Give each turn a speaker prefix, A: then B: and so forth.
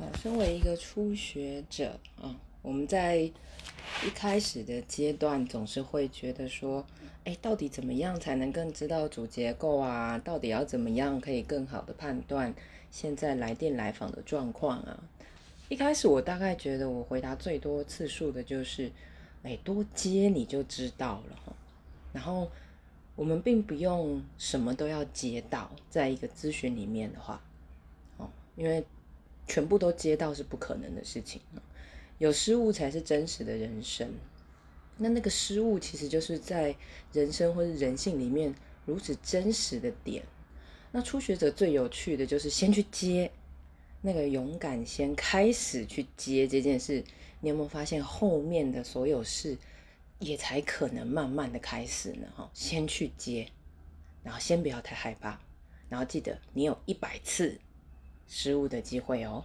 A: 好，身为一个初学者啊，我们在一开始的阶段总是会觉得说，哎，到底怎么样才能更知道主结构啊？到底要怎么样可以更好的判断现在来电来访的状况啊？一开始我大概觉得我回答最多次数的就是，哎，多接你就知道了。然后我们并不用什么都要接到，在一个咨询里面的话，哦，因为。全部都接到是不可能的事情有失误才是真实的人生。那那个失误其实就是在人生或者人性里面如此真实的点。那初学者最有趣的就是先去接，那个勇敢先开始去接这件事。你有没有发现后面的所有事也才可能慢慢的开始呢？哈，先去接，然后先不要太害怕，然后记得你有一百次。失误的机会哦。